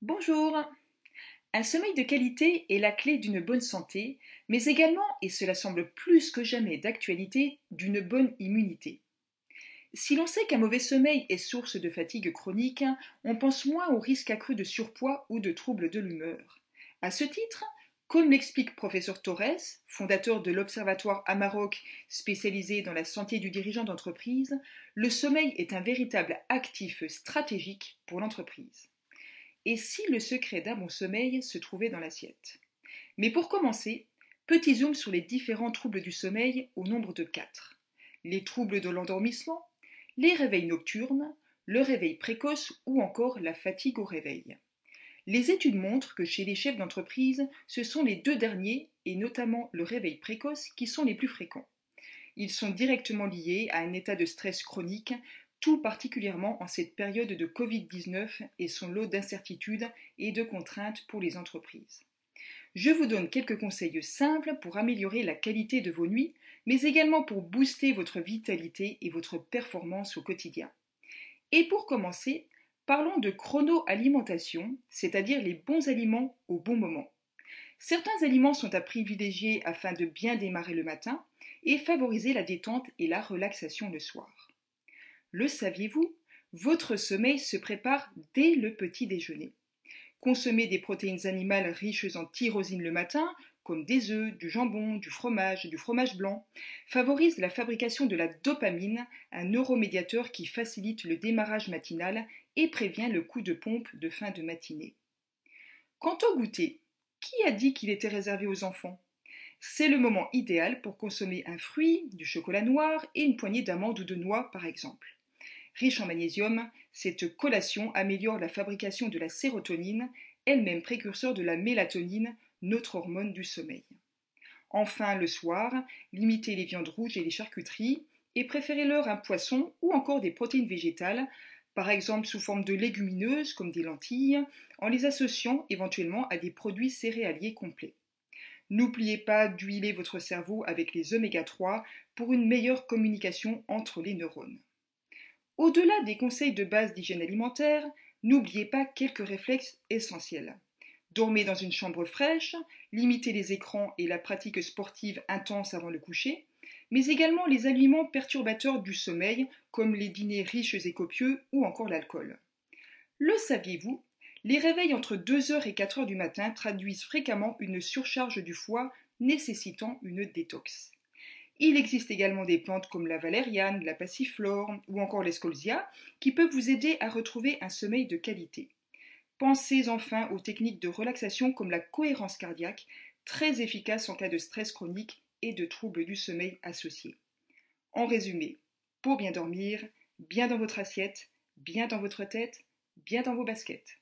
Bonjour. Un sommeil de qualité est la clé d'une bonne santé, mais également, et cela semble plus que jamais d'actualité, d'une bonne immunité. Si l'on sait qu'un mauvais sommeil est source de fatigue chronique, on pense moins au risque accru de surpoids ou de troubles de l'humeur. À ce titre, comme l'explique professeur Torres, fondateur de l'Observatoire Amarok spécialisé dans la santé du dirigeant d'entreprise, le sommeil est un véritable actif stratégique pour l'entreprise. Et si le secret d'un bon sommeil se trouvait dans l'assiette? Mais pour commencer, petit zoom sur les différents troubles du sommeil au nombre de quatre. Les troubles de l'endormissement, les réveils nocturnes, le réveil précoce ou encore la fatigue au réveil. Les études montrent que chez les chefs d'entreprise, ce sont les deux derniers, et notamment le réveil précoce, qui sont les plus fréquents. Ils sont directement liés à un état de stress chronique, tout particulièrement en cette période de Covid-19 et son lot d'incertitudes et de contraintes pour les entreprises. Je vous donne quelques conseils simples pour améliorer la qualité de vos nuits, mais également pour booster votre vitalité et votre performance au quotidien. Et pour commencer, Parlons de chronoalimentation, c'est-à-dire les bons aliments au bon moment. Certains aliments sont à privilégier afin de bien démarrer le matin et favoriser la détente et la relaxation le soir. Le saviez-vous Votre sommeil se prépare dès le petit déjeuner. Consommez des protéines animales riches en tyrosine le matin comme des œufs, du jambon, du fromage, du fromage blanc, favorise la fabrication de la dopamine, un neuromédiateur qui facilite le démarrage matinal et prévient le coup de pompe de fin de matinée. Quant au goûter, qui a dit qu'il était réservé aux enfants? C'est le moment idéal pour consommer un fruit, du chocolat noir et une poignée d'amandes ou de noix par exemple. Riche en magnésium, cette collation améliore la fabrication de la sérotonine, elle-même précurseur de la mélatonine, notre hormone du sommeil. Enfin, le soir, limitez les viandes rouges et les charcuteries et préférez-leur un poisson ou encore des protéines végétales, par exemple sous forme de légumineuses comme des lentilles, en les associant éventuellement à des produits céréaliers complets. N'oubliez pas d'huiler votre cerveau avec les oméga 3 pour une meilleure communication entre les neurones. Au-delà des conseils de base d'hygiène alimentaire, n'oubliez pas quelques réflexes essentiels. Dormez dans une chambre fraîche, limitez les écrans et la pratique sportive intense avant le coucher, mais également les aliments perturbateurs du sommeil, comme les dîners riches et copieux ou encore l'alcool. Le saviez-vous Les réveils entre 2h et 4h du matin traduisent fréquemment une surcharge du foie nécessitant une détox. Il existe également des plantes comme la valériane, la passiflore ou encore l'escolzia qui peuvent vous aider à retrouver un sommeil de qualité. Pensez enfin aux techniques de relaxation comme la cohérence cardiaque, très efficace en cas de stress chronique et de troubles du sommeil associés. En résumé, pour bien dormir, bien dans votre assiette, bien dans votre tête, bien dans vos baskets.